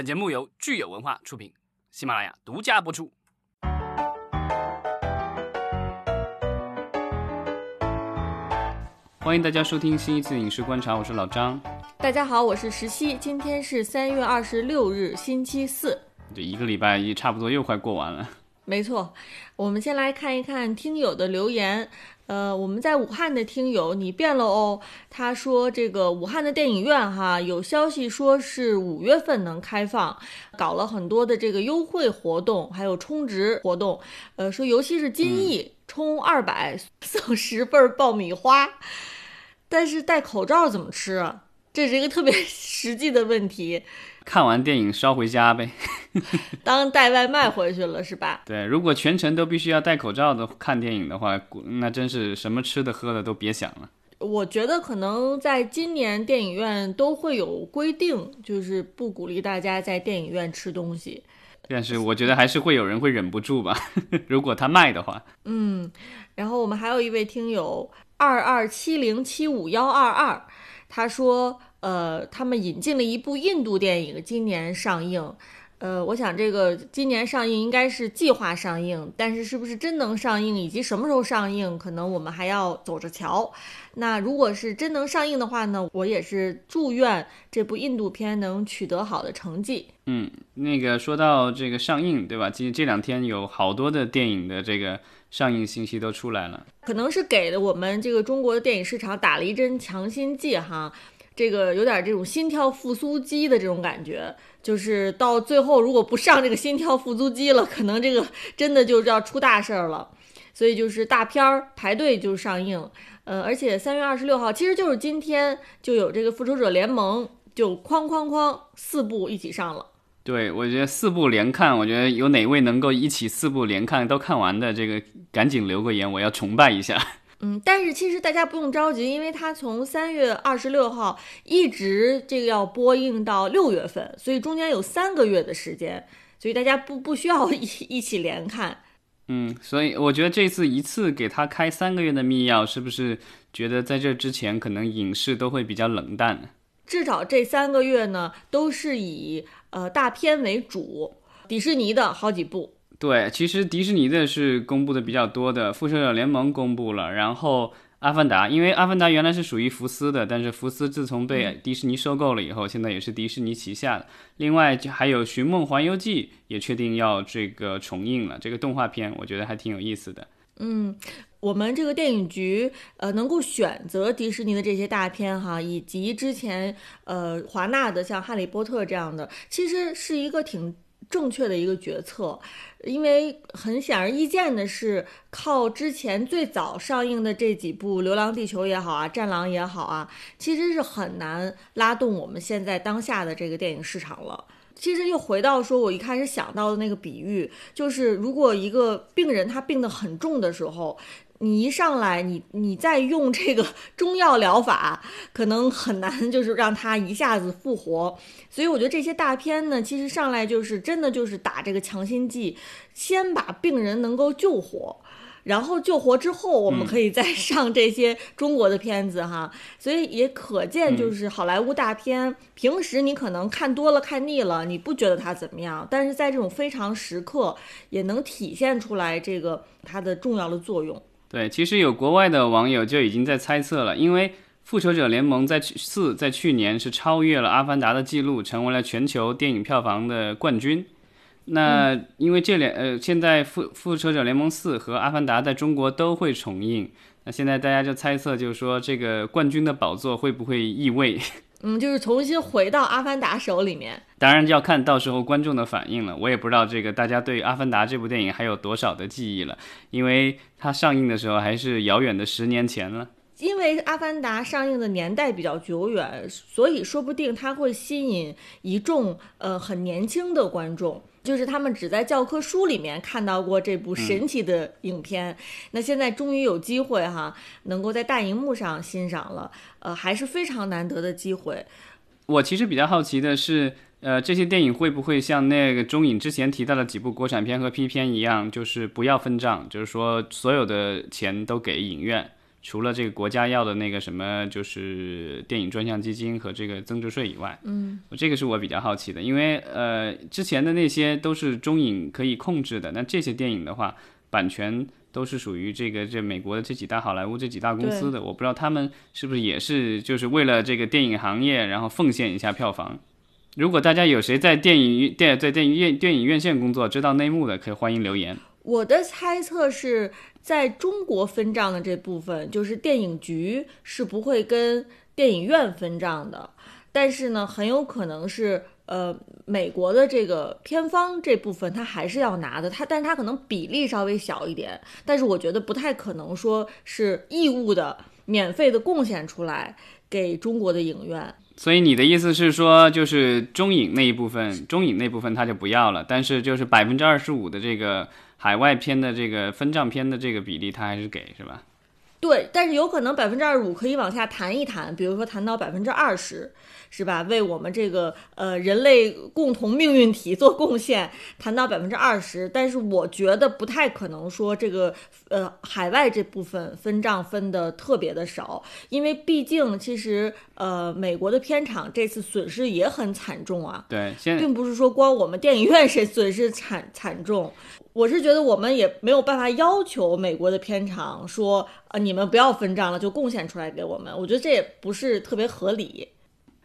本节目由聚友文化出品，喜马拉雅独家播出。欢迎大家收听新一次影视观察，我是老张。大家好，我是石溪。今天是三月二十六日，星期四。这一个礼拜一差不多又快过完了。没错，我们先来看一看听友的留言。呃，我们在武汉的听友，你变了哦。他说这个武汉的电影院哈，有消息说是五月份能开放，搞了很多的这个优惠活动，还有充值活动。呃，说尤其是金逸，充二百送十份爆米花。但是戴口罩怎么吃啊？这是一个特别 实际的问题。看完电影捎回家呗，当带外卖回去了是吧？对，如果全程都必须要戴口罩的看电影的话，那真是什么吃的喝的都别想了。我觉得可能在今年电影院都会有规定，就是不鼓励大家在电影院吃东西。但是我觉得还是会有人会忍不住吧，如果他卖的话。嗯，然后我们还有一位听友二二七零七五幺二二，他说。呃，他们引进了一部印度电影，今年上映。呃，我想这个今年上映应该是计划上映，但是是不是真能上映，以及什么时候上映，可能我们还要走着瞧。那如果是真能上映的话呢，我也是祝愿这部印度片能取得好的成绩。嗯，那个说到这个上映，对吧？今这两天有好多的电影的这个上映信息都出来了，可能是给了我们这个中国的电影市场打了一针强心剂哈。这个有点这种心跳复苏机的这种感觉，就是到最后如果不上这个心跳复苏机了，可能这个 真的就要出大事儿了。所以就是大片儿排队就上映，呃，而且三月二十六号，其实就是今天就有这个复仇者联盟，就哐哐哐四部一起上了。对，我觉得四部连看，我觉得有哪位能够一起四部连看都看完的，这个赶紧留个言，我要崇拜一下。嗯，但是其实大家不用着急，因为它从三月二十六号一直这个要播映到六月份，所以中间有三个月的时间，所以大家不不需要 一一起连看。嗯，所以我觉得这次一次给他开三个月的密钥，是不是觉得在这之前可能影视都会比较冷淡？至少这三个月呢，都是以呃大片为主，迪士尼的好几部。对，其实迪士尼的是公布的比较多的，《复仇者联盟》公布了，然后《阿凡达》，因为《阿凡达》原来是属于福斯的，但是福斯自从被迪士尼收购了以后，现在也是迪士尼旗下的。另外还有《寻梦环游记》也确定要这个重映了，这个动画片我觉得还挺有意思的。嗯，我们这个电影局呃能够选择迪士尼的这些大片哈，以及之前呃华纳的像《哈利波特》这样的，其实是一个挺。正确的一个决策，因为很显而易见的是，靠之前最早上映的这几部《流浪地球》也好啊，《战狼》也好啊，其实是很难拉动我们现在当下的这个电影市场了。其实又回到说，我一开始想到的那个比喻，就是如果一个病人他病得很重的时候。你一上来，你你再用这个 中药疗法，可能很难，就是让他一下子复活。所以我觉得这些大片呢，其实上来就是真的就是打这个强心剂，先把病人能够救活，然后救活之后，我们可以再 上这些中国的片子哈。所以也可见，就是好莱坞大片，平时你可能看多了看腻了，你不觉得它怎么样，但是在这种非常时刻，也能体现出来这个它的重要的作用。对，其实有国外的网友就已经在猜测了，因为《复仇者联盟》在四在去年是超越了《阿凡达》的记录，成为了全球电影票房的冠军。那因为这两呃，现在《复复仇者联盟四》和《阿凡达》在中国都会重映，那现在大家就猜测，就是说这个冠军的宝座会不会易位？嗯，就是重新回到阿凡达手里面，当然要看到时候观众的反应了。我也不知道这个大家对阿凡达这部电影还有多少的记忆了，因为它上映的时候还是遥远的十年前了。因为阿凡达上映的年代比较久远，所以说不定它会吸引一众呃很年轻的观众。就是他们只在教科书里面看到过这部神奇的影片，那现在终于有机会哈，能够在大荧幕上欣赏了，呃，还是非常难得的机会。我其实比较好奇的是，呃，这些电影会不会像那个中影之前提到的几部国产片和 P 片一样，就是不要分账，就是说所有的钱都给影院，除了这个国家要的那个什么，就是电影专项基金和这个增值税以外，嗯，这个是我比较好奇的，因为呃，之前的那些都是中影可以控制的，那这些电影的话，版权都是属于这个这美国的这几大好莱坞这几大公司的，我不知道他们是不是也是就是为了这个电影行业，然后奉献一下票房。如果大家有谁在电影电在电影院电影院线工作，知道内幕的，可以欢迎留言。我的猜测是在中国分账的这部分，就是电影局是不会跟电影院分账的，但是呢，很有可能是呃美国的这个片方这部分他还是要拿的，他但是他可能比例稍微小一点，但是我觉得不太可能说是义务的、免费的贡献出来给中国的影院。所以你的意思是说，就是中影那一部分，中影那部分他就不要了，但是就是百分之二十五的这个。海外片的这个分账片的这个比例，他还是给是吧？对，但是有可能百分之二十五可以往下谈一谈，比如说谈到百分之二十，是吧？为我们这个呃人类共同命运体做贡献，谈到百分之二十。但是我觉得不太可能说这个呃海外这部分分账分的特别的少，因为毕竟其实呃美国的片场这次损失也很惨重啊。对，并不是说光我们电影院谁损失惨惨重。我是觉得我们也没有办法要求美国的片场说，啊，你们不要分账了，就贡献出来给我们。我觉得这也不是特别合理。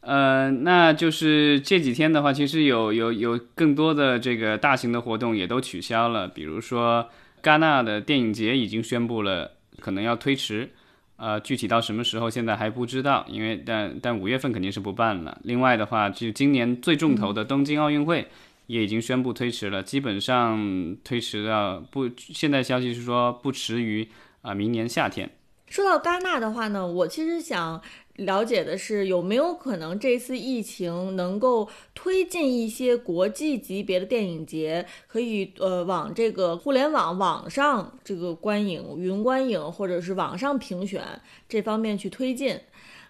呃，那就是这几天的话，其实有有有更多的这个大型的活动也都取消了，比如说戛纳的电影节已经宣布了可能要推迟，呃，具体到什么时候现在还不知道，因为但但五月份肯定是不办了。另外的话，就今年最重头的东京奥运会。也已经宣布推迟了，基本上推迟到不。现在消息是说不迟于啊明年夏天。说到戛纳的话呢，我其实想了解的是有没有可能这次疫情能够推进一些国际级别的电影节，可以呃往这个互联网网上这个观影、云观影或者是网上评选这方面去推进。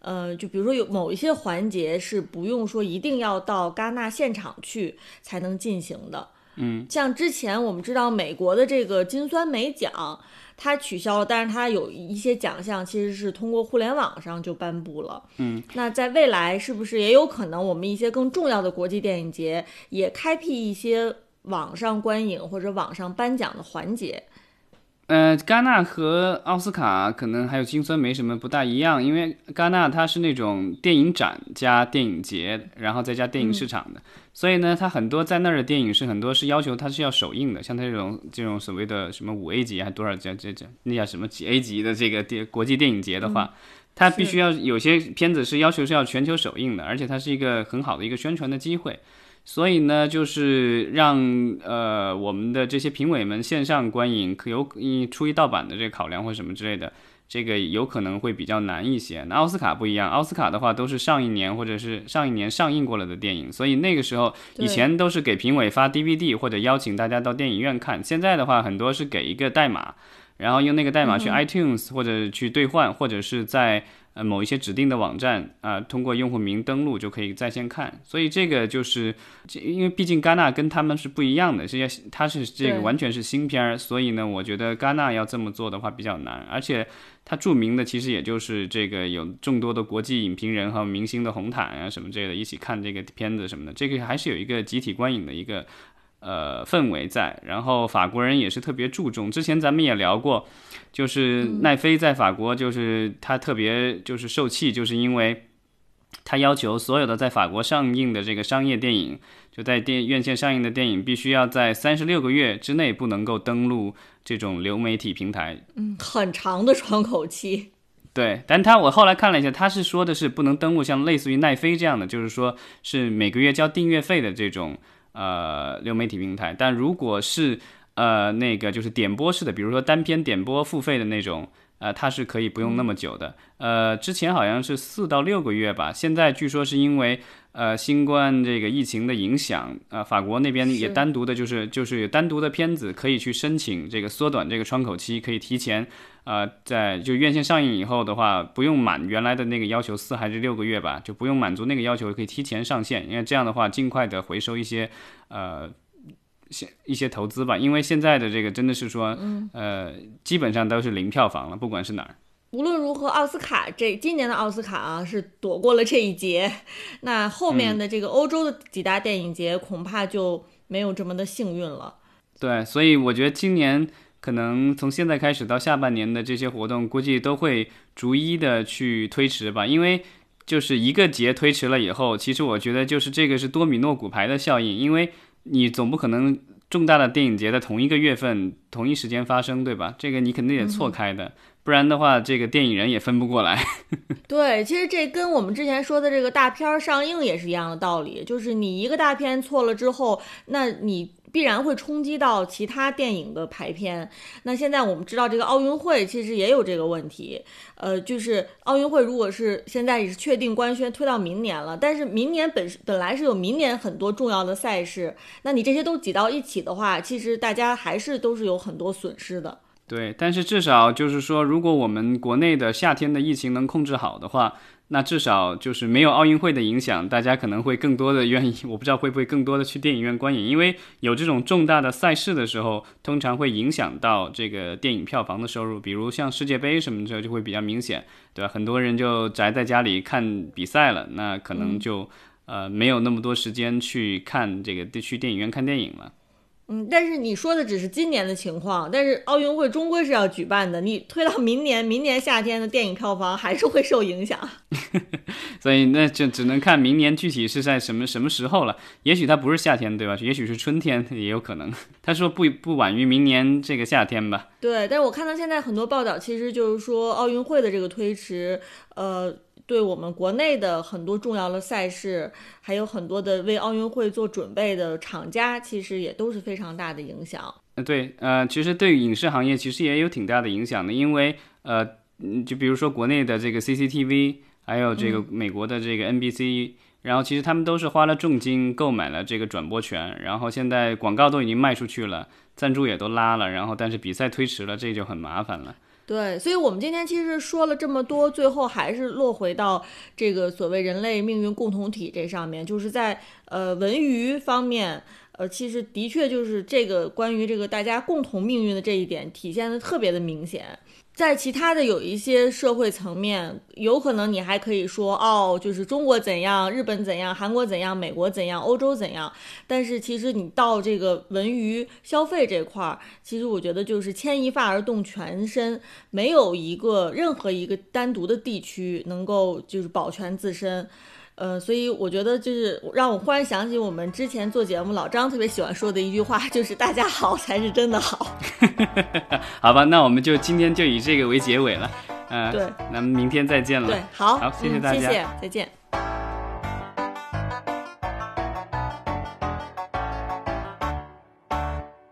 呃，就比如说有某一些环节是不用说一定要到戛纳现场去才能进行的，嗯，像之前我们知道美国的这个金酸梅奖，它取消了，但是它有一些奖项其实是通过互联网上就颁布了，嗯，那在未来是不是也有可能我们一些更重要的国际电影节也开辟一些网上观影或者网上颁奖的环节？呃，戛纳和奥斯卡可能还有金酸没什么不大一样，因为戛纳它是那种电影展加电影节，然后再加电影市场的，所以呢，它很多在那儿的电影是很多是要求它是要首映的，像它这种这种所谓的什么五 A 级还多少级这这那叫什么几 A 级的这个电国际电影节的话，它必须要有些片子是要求是要全球首映的，而且它是一个很好的一个宣传的机会。所以呢，就是让呃我们的这些评委们线上观影，可有出于盗版的这个考量或什么之类的，这个有可能会比较难一些。那奥斯卡不一样，奥斯卡的话都是上一年或者是上一年上映过了的电影，所以那个时候以前都是给评委发 DVD 或者邀请大家到电影院看，现在的话很多是给一个代码，然后用那个代码去 iTunes 或者去兑换，或者是在。呃，某一些指定的网站啊，通过用户名登录就可以在线看，所以这个就是，因为毕竟戛纳跟他们是不一样的，这些它是这个完全是新片儿，所以呢，我觉得戛纳要这么做的话比较难，而且它著名的其实也就是这个有众多的国际影评人和明星的红毯啊什么之类的，一起看这个片子什么的，这个还是有一个集体观影的一个。呃，氛围在，然后法国人也是特别注重。之前咱们也聊过，就是奈飞在法国，就是他特别就是受气，就是因为他要求所有的在法国上映的这个商业电影，就在电院线上映的电影，必须要在三十六个月之内不能够登录这种流媒体平台。嗯，很长的窗口期。对，但他我后来看了一下，他是说的是不能登录像类似于奈飞这样的，就是说是每个月交订阅费的这种。呃，流媒体平台，但如果是呃那个就是点播式的，比如说单篇点播付费的那种，呃，它是可以不用那么久的。呃，之前好像是四到六个月吧，现在据说是因为呃新冠这个疫情的影响，呃，法国那边也单独的就是就是有单独的片子可以去申请这个缩短这个窗口期，可以提前。呃，在就院线上映以后的话，不用满原来的那个要求四还是六个月吧，就不用满足那个要求，可以提前上线。因为这样的话，尽快的回收一些呃，些一些投资吧。因为现在的这个真的是说，呃，基本上都是零票房了，不管是哪儿。无论如何，奥斯卡这今年的奥斯卡啊是躲过了这一劫，那后面的这个欧洲的几大电影节恐怕就没有这么的幸运了。对，所以我觉得今年可能从现在开始到下半年的这些活动，估计都会逐一的去推迟吧，因为就是一个节推迟了以后，其实我觉得就是这个是多米诺骨牌的效应，因为你总不可能重大的电影节在同一个月份、同一时间发生，对吧？这个你肯定得错开的。不然的话，这个电影人也分不过来。对，其实这跟我们之前说的这个大片儿上映也是一样的道理，就是你一个大片错了之后，那你必然会冲击到其他电影的排片。那现在我们知道这个奥运会其实也有这个问题，呃，就是奥运会如果是现在也是确定官宣推到明年了，但是明年本本来是有明年很多重要的赛事，那你这些都挤到一起的话，其实大家还是都是有很多损失的。对，但是至少就是说，如果我们国内的夏天的疫情能控制好的话，那至少就是没有奥运会的影响，大家可能会更多的愿意，我不知道会不会更多的去电影院观影，因为有这种重大的赛事的时候，通常会影响到这个电影票房的收入，比如像世界杯什么的就会比较明显，对吧？很多人就宅在家里看比赛了，那可能就呃没有那么多时间去看这个去电影院看电影了。嗯，但是你说的只是今年的情况，但是奥运会终归是要举办的，你推到明年，明年夏天的电影票房还是会受影响。所以那就只能看明年具体是在什么什么时候了。也许它不是夏天，对吧？也许是春天，也有可能。他说不不晚于明年这个夏天吧。对，但是我看到现在很多报道，其实就是说奥运会的这个推迟，呃。对我们国内的很多重要的赛事，还有很多的为奥运会做准备的厂家，其实也都是非常大的影响。呃，对，呃，其实对于影视行业其实也有挺大的影响的，因为呃，就比如说国内的这个 CCTV，还有这个美国的这个 NBC，然后其实他们都是花了重金购买了这个转播权，然后现在广告都已经卖出去了，赞助也都拉了，然后但是比赛推迟了，这就很麻烦了。对，所以，我们今天其实说了这么多，最后还是落回到这个所谓人类命运共同体这上面，就是在呃文娱方面，呃，其实的确就是这个关于这个大家共同命运的这一点体现的特别的明显。在其他的有一些社会层面，有可能你还可以说哦，就是中国怎样，日本怎样，韩国怎样，美国怎样，欧洲怎样。但是其实你到这个文娱消费这块儿，其实我觉得就是牵一发而动全身，没有一个任何一个单独的地区能够就是保全自身。呃，所以我觉得就是让我忽然想起我们之前做节目，老张特别喜欢说的一句话，就是大家好才是真的好。好吧，那我们就今天就以这个为结尾了。嗯，对，那明天再见了。对，好，好，谢谢大家，谢谢，再见。